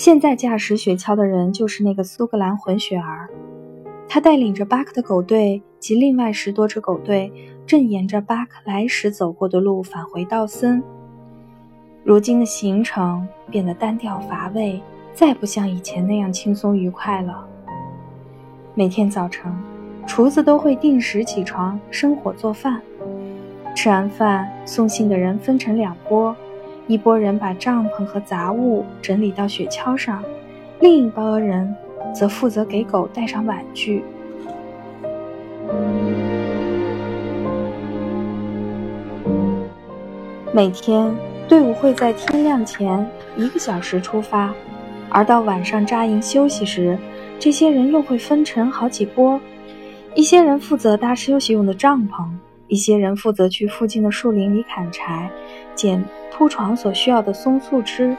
现在驾驶雪橇的人就是那个苏格兰混血儿，他带领着巴克的狗队及另外十多只狗队，正沿着巴克来时走过的路返回道森。如今的行程变得单调乏味，再不像以前那样轻松愉快了。每天早晨，厨子都会定时起床生火做饭。吃完饭，送信的人分成两拨，一拨人把帐篷和杂物整理到雪橇上，另一拨人则负责给狗带上玩具。每天。队伍会在天亮前一个小时出发，而到晚上扎营休息时，这些人又会分成好几波。一些人负责搭休息用的帐篷，一些人负责去附近的树林里砍柴、捡铺床所需要的松树枝，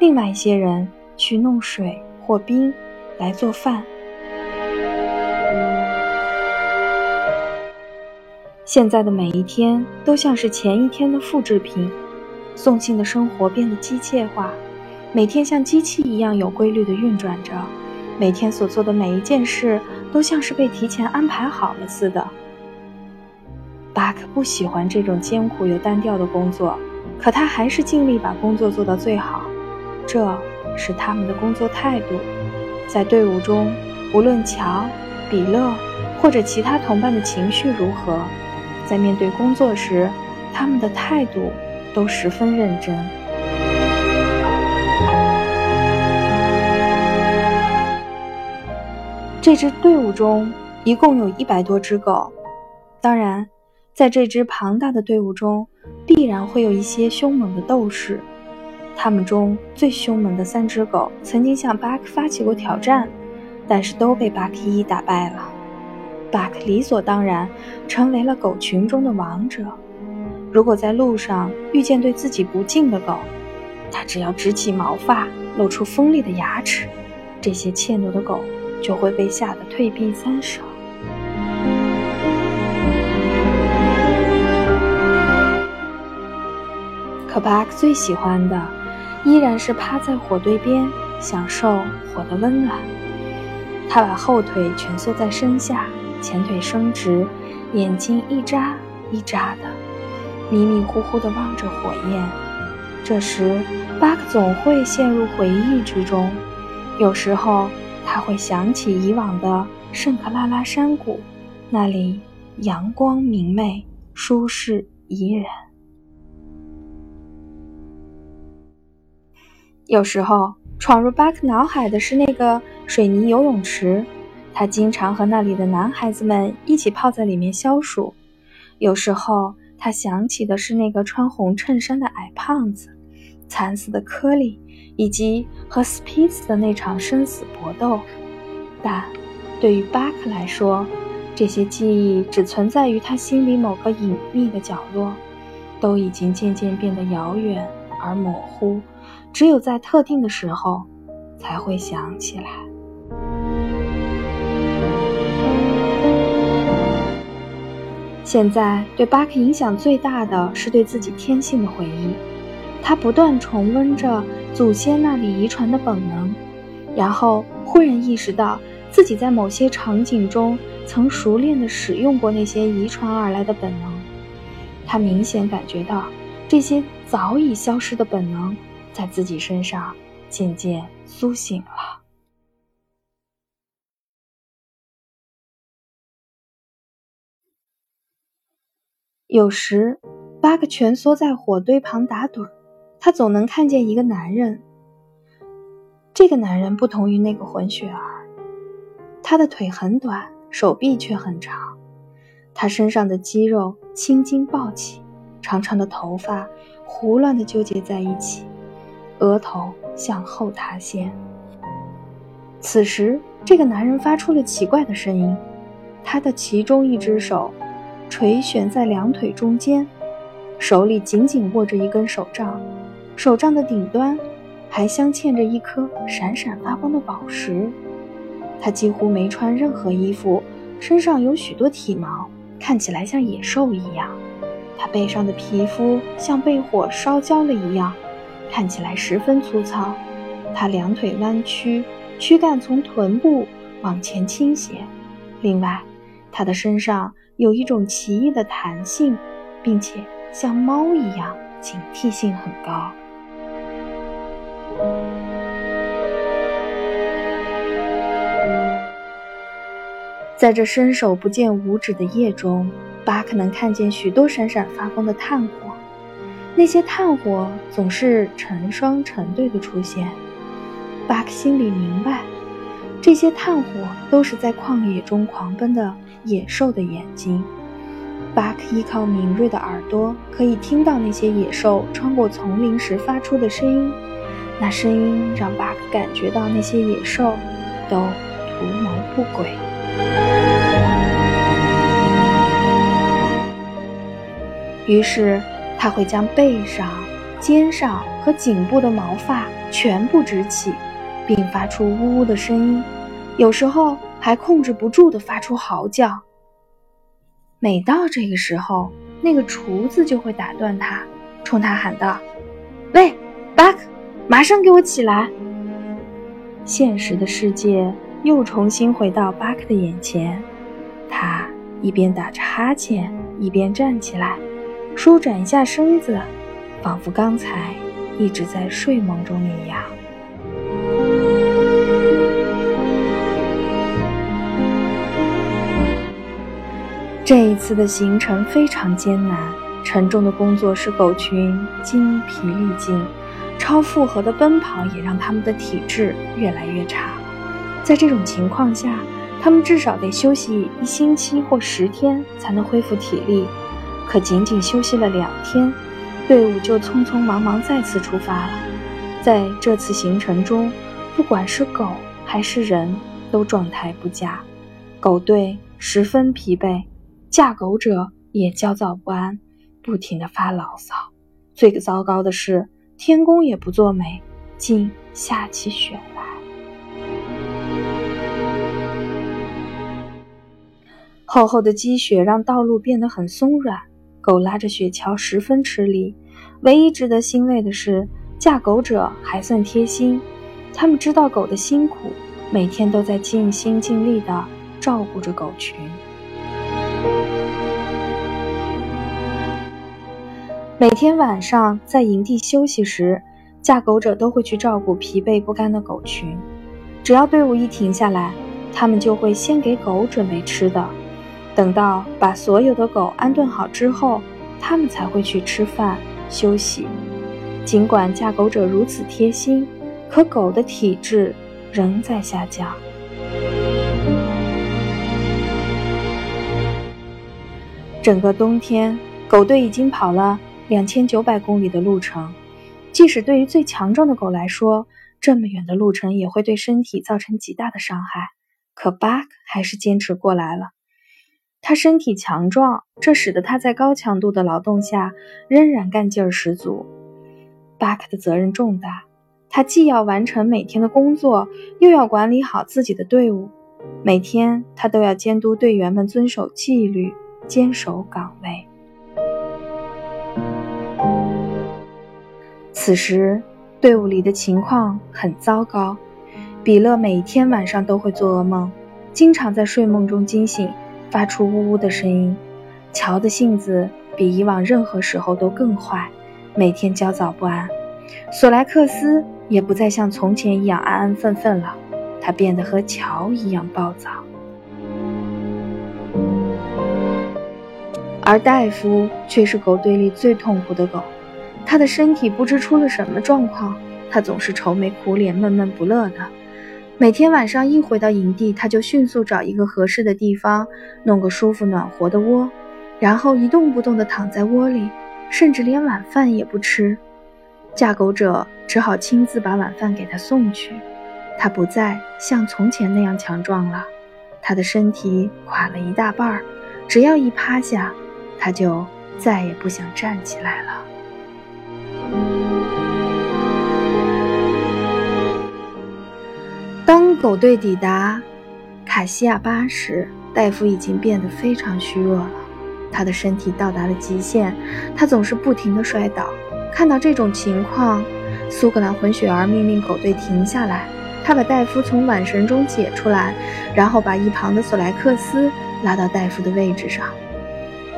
另外一些人去弄水或冰来做饭。现在的每一天都像是前一天的复制品。送信的生活变得机械化，每天像机器一样有规律的运转着，每天所做的每一件事都像是被提前安排好了似的。巴克不喜欢这种艰苦又单调的工作，可他还是尽力把工作做到最好。这是他们的工作态度。在队伍中，无论乔、比勒或者其他同伴的情绪如何，在面对工作时，他们的态度。都十分认真。这支队伍中一共有一百多只狗，当然，在这支庞大的队伍中，必然会有一些凶猛的斗士。他们中最凶猛的三只狗曾经向巴克发起过挑战，但是都被巴克一打败了。巴克理所当然成为了狗群中的王者。如果在路上遇见对自己不敬的狗，他只要直起毛发，露出锋利的牙齿，这些怯懦的狗就会被吓得退避三舍。可巴克最喜欢的，依然是趴在火堆边，享受火的温暖。他把后腿蜷缩在身下，前腿伸直，眼睛一眨一眨的。迷迷糊糊地望着火焰，这时巴克总会陷入回忆之中。有时候他会想起以往的圣克拉拉山谷，那里阳光明媚，舒适宜人。有时候闯入巴克脑海的是那个水泥游泳池，他经常和那里的男孩子们一起泡在里面消暑。有时候。他想起的是那个穿红衬衫的矮胖子，惨死的科利，以及和斯皮茨的那场生死搏斗。但，对于巴克来说，这些记忆只存在于他心里某个隐秘的角落，都已经渐渐变得遥远而模糊，只有在特定的时候才会想起来。现在对巴克影响最大的是对自己天性的回忆，他不断重温着祖先那里遗传的本能，然后忽然意识到自己在某些场景中曾熟练地使用过那些遗传而来的本能。他明显感觉到这些早已消失的本能在自己身上渐渐苏醒了。有时，巴克蜷缩在火堆旁打盹儿，他总能看见一个男人。这个男人不同于那个混血儿，他的腿很短，手臂却很长。他身上的肌肉青筋暴起，长长的头发胡乱地纠结在一起，额头向后塌陷。此时，这个男人发出了奇怪的声音，他的其中一只手。垂悬在两腿中间，手里紧紧握着一根手杖，手杖的顶端还镶嵌着一颗闪闪发光的宝石。他几乎没穿任何衣服，身上有许多体毛，看起来像野兽一样。他背上的皮肤像被火烧焦了一样，看起来十分粗糙。他两腿弯曲，躯干从臀部往前倾斜。另外，他的身上有一种奇异的弹性，并且像猫一样警惕性很高。在这伸手不见五指的夜中，巴克能看见许多闪闪发光的炭火。那些炭火总是成双成对的出现。巴克心里明白，这些炭火都是在旷野中狂奔的野兽的眼睛。巴克依靠敏锐的耳朵，可以听到那些野兽穿过丛林时发出的声音。那声音让巴克感觉到那些野兽都图谋不轨。于是，他会将背上、肩上和颈部的毛发全部直起，并发出呜呜的声音，有时候还控制不住地发出嚎叫。每到这个时候，那个厨子就会打断他，冲他喊道：“喂，巴克，马上给我起来！”现实的世界又重新回到巴克的眼前，他一边打着哈欠，一边站起来。舒展一下身子，仿佛刚才一直在睡梦中一样。这一次的行程非常艰难，沉重的工作使狗群精疲力尽，超负荷的奔跑也让它们的体质越来越差。在这种情况下，它们至少得休息一星期或十天才能恢复体力。可仅仅休息了两天，队伍就匆匆忙忙再次出发了。在这次行程中，不管是狗还是人都状态不佳，狗队十分疲惫，驾狗者也焦躁不安，不停地发牢骚。最糟糕的是，天公也不作美，竟下起雪来。厚厚的积雪让道路变得很松软。狗拉着雪橇十分吃力，唯一值得欣慰的是，驾狗者还算贴心。他们知道狗的辛苦，每天都在尽心尽力地照顾着狗群。每天晚上在营地休息时，驾狗者都会去照顾疲惫不堪的狗群。只要队伍一停下来，他们就会先给狗准备吃的。等到把所有的狗安顿好之后，他们才会去吃饭休息。尽管驾狗者如此贴心，可狗的体质仍在下降。整个冬天，狗队已经跑了两千九百公里的路程。即使对于最强壮的狗来说，这么远的路程也会对身体造成极大的伤害。可巴克还是坚持过来了。他身体强壮，这使得他在高强度的劳动下仍然干劲儿十足。巴克的责任重大，他既要完成每天的工作，又要管理好自己的队伍。每天，他都要监督队员们遵守纪律，坚守岗位。此时，队伍里的情况很糟糕。比勒每天晚上都会做噩梦，经常在睡梦中惊醒。发出呜呜的声音。乔的性子比以往任何时候都更坏，每天焦躁不安。索莱克斯也不再像从前一样安安分分了，他变得和乔一样暴躁。而戴夫却是狗队里最痛苦的狗，他的身体不知出了什么状况，他总是愁眉苦脸、闷闷不乐的。每天晚上一回到营地，他就迅速找一个合适的地方，弄个舒服暖和的窝，然后一动不动地躺在窝里，甚至连晚饭也不吃。架狗者只好亲自把晚饭给他送去。他不再像从前那样强壮了，他的身体垮了一大半儿，只要一趴下，他就再也不想站起来了。当狗队抵达卡西亚巴时，戴夫已经变得非常虚弱了，他的身体到达了极限，他总是不停地摔倒。看到这种情况，苏格兰混血儿命令狗队停下来，他把戴夫从缆绳中解出来，然后把一旁的索莱克斯拉到戴夫的位置上。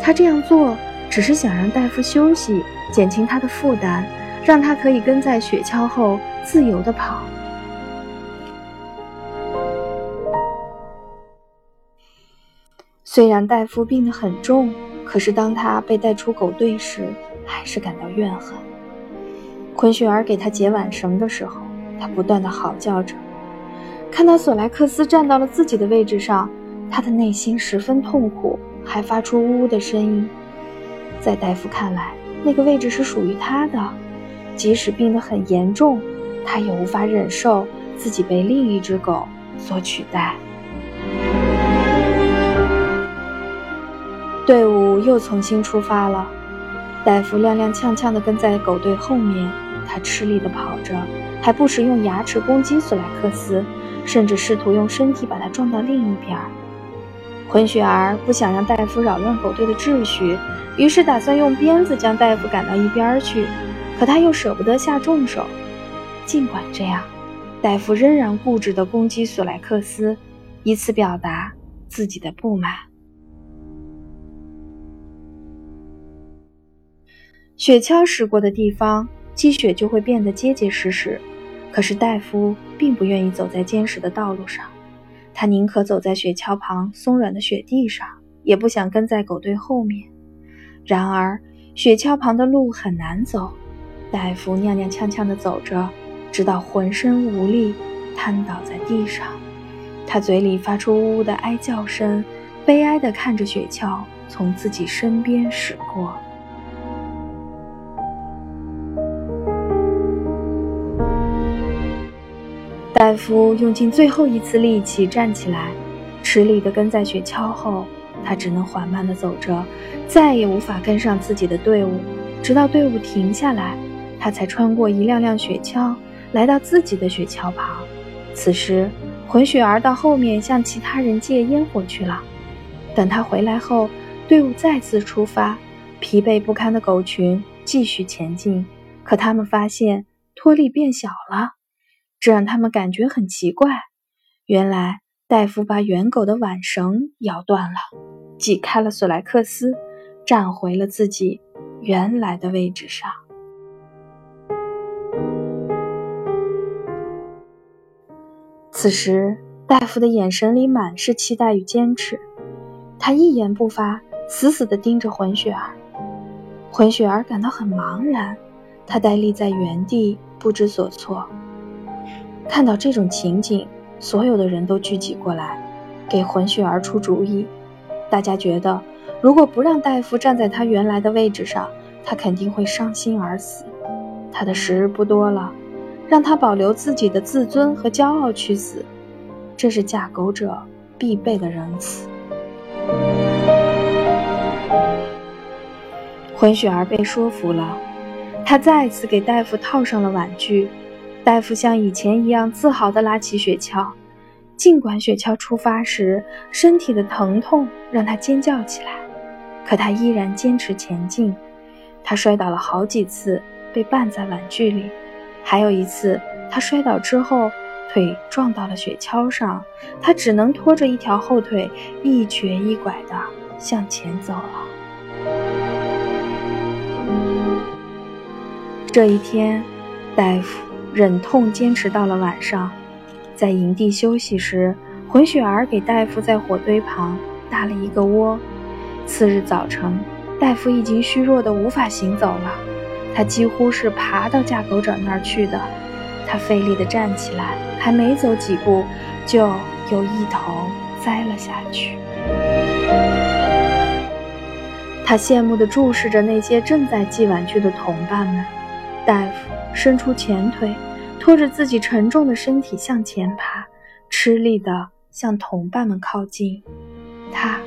他这样做只是想让戴夫休息，减轻他的负担，让他可以跟在雪橇后自由地跑。虽然戴夫病得很重，可是当他被带出狗队时，还是感到怨恨。昆雪儿给他解挽绳的时候，他不断的嚎叫着。看到索莱克斯站到了自己的位置上，他的内心十分痛苦，还发出呜呜的声音。在戴夫看来，那个位置是属于他的，即使病得很严重，他也无法忍受自己被另一只狗所取代。队伍又重新出发了，戴夫踉踉跄跄地跟在狗队后面，他吃力地跑着，还不时用牙齿攻击索莱克斯，甚至试图用身体把他撞到另一边。混血儿不想让戴夫扰乱狗队的秩序，于是打算用鞭子将戴夫赶到一边去，可他又舍不得下重手。尽管这样，戴夫仍然固执地攻击索莱克斯，以此表达自己的不满。雪橇驶过的地方，积雪就会变得结结实实。可是戴夫并不愿意走在坚实的道路上，他宁可走在雪橇旁松软的雪地上，也不想跟在狗队后面。然而，雪橇旁的路很难走，戴夫踉踉跄跄地走着，直到浑身无力，瘫倒在地上。他嘴里发出呜呜的哀叫声，悲哀地看着雪橇从自己身边驶过。戴夫用尽最后一次力气站起来，吃力地跟在雪橇后。他只能缓慢地走着，再也无法跟上自己的队伍。直到队伍停下来，他才穿过一辆辆雪橇，来到自己的雪橇旁。此时，混血儿到后面向其他人借烟火去了。等他回来后，队伍再次出发。疲惫不堪的狗群继续前进，可他们发现托力变小了。这让他们感觉很奇怪。原来戴夫把远狗的挽绳咬断了，挤开了索莱克斯，站回了自己原来的位置上。此时，戴夫的眼神里满是期待与坚持，他一言不发，死死地盯着混血儿。混血儿感到很茫然，他呆立在原地，不知所措。看到这种情景，所有的人都聚集过来，给混血儿出主意。大家觉得，如果不让大夫站在他原来的位置上，他肯定会伤心而死。他的时日不多了，让他保留自己的自尊和骄傲去死，这是嫁狗者必备的仁慈。混血儿被说服了，他再次给大夫套上了玩具。大夫像以前一样自豪地拉起雪橇，尽管雪橇出发时身体的疼痛让他尖叫起来，可他依然坚持前进。他摔倒了好几次，被绊在玩具里；还有一次，他摔倒之后腿撞到了雪橇上，他只能拖着一条后腿一瘸一拐地向前走了。这一天，大夫。忍痛坚持到了晚上，在营地休息时，混血儿给大夫在火堆旁搭了一个窝。次日早晨，大夫已经虚弱的无法行走了，他几乎是爬到架狗者那儿去的。他费力地站起来，还没走几步，就又一头栽了下去。他羡慕地注视着那些正在系玩具的同伴们，大夫。伸出前腿，拖着自己沉重的身体向前爬，吃力地向同伴们靠近。他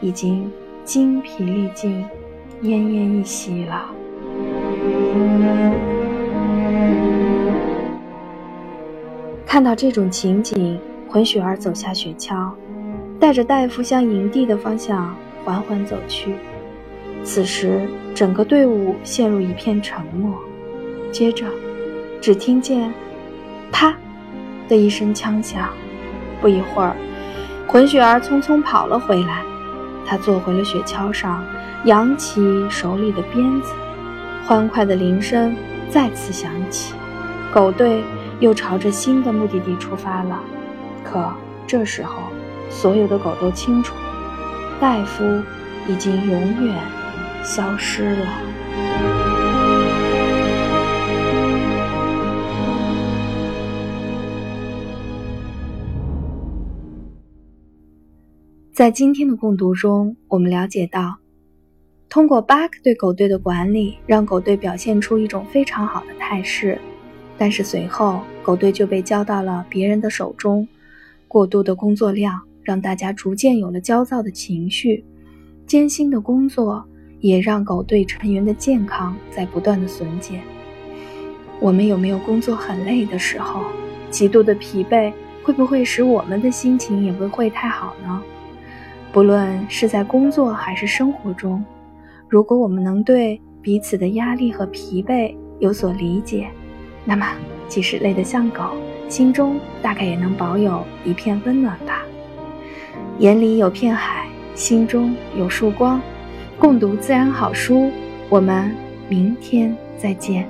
已经精疲力尽，奄奄一息了。看到这种情景，混血儿走下雪橇，带着大夫向营地的方向缓缓走去。此时，整个队伍陷入一片沉默。接着，只听见“啪”的一声枪响。不一会儿，混血儿匆匆跑了回来。他坐回了雪橇上，扬起手里的鞭子。欢快的铃声再次响起，狗队又朝着新的目的地出发了。可这时候，所有的狗都清楚，戴夫已经永远消失了。在今天的共读中，我们了解到，通过巴克对狗队的管理，让狗队表现出一种非常好的态势。但是随后，狗队就被交到了别人的手中，过度的工作量让大家逐渐有了焦躁的情绪，艰辛的工作也让狗队成员的健康在不断的损减。我们有没有工作很累的时候？极度的疲惫会不会使我们的心情也不会太好呢？不论是在工作还是生活中，如果我们能对彼此的压力和疲惫有所理解，那么即使累得像狗，心中大概也能保有一片温暖吧。眼里有片海，心中有束光。共读自然好书，我们明天再见。